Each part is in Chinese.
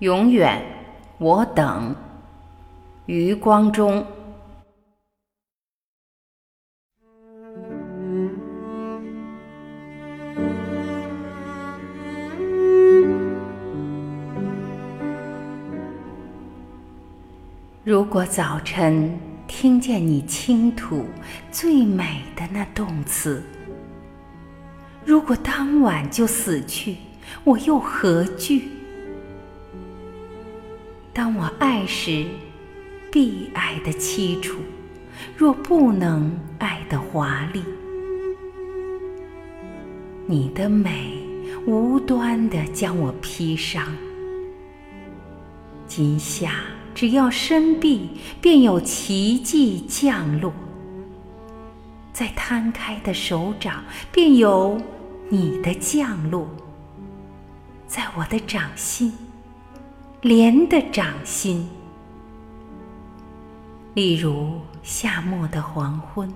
永远，我等。余光中。如果早晨听见你倾吐最美的那动词，如果当晚就死去，我又何惧？当我爱时，必爱的凄楚；若不能爱的华丽，你的美无端地将我披上。今夏，只要伸臂，便有奇迹降落；在摊开的手掌，便有你的降落；在我的掌心。莲的掌心，例如夏末的黄昏，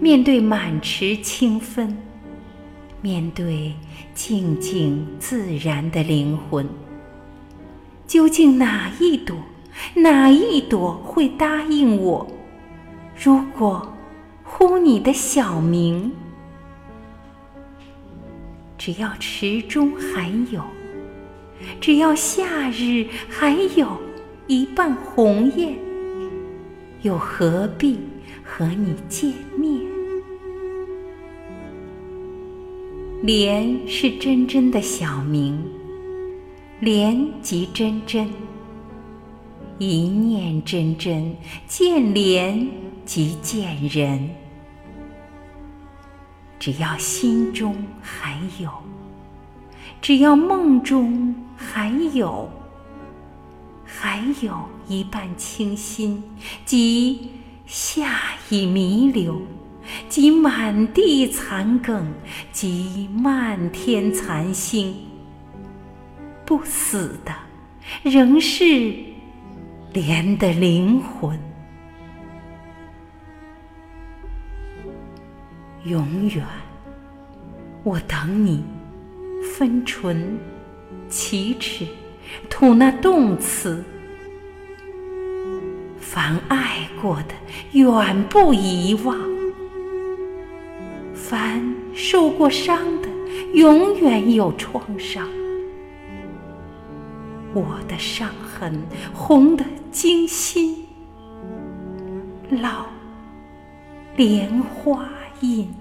面对满池清芬，面对静静自然的灵魂，究竟哪一朵，哪一朵会答应我？如果呼你的小名，只要池中还有。只要夏日还有一半红艳，又何必和你见面？莲是真真的小名，莲即真真，一念真真，见莲即见人。只要心中还有。只要梦中还有，还有一半清新，即夏已弥留，即满地残梗，即漫天残星，不死的，仍是莲的灵魂，永远，我等你。分唇，启齿，吐那动词。凡爱过的，远不遗忘；凡受过伤的，永远有创伤。我的伤痕，红得惊心，烙莲花印。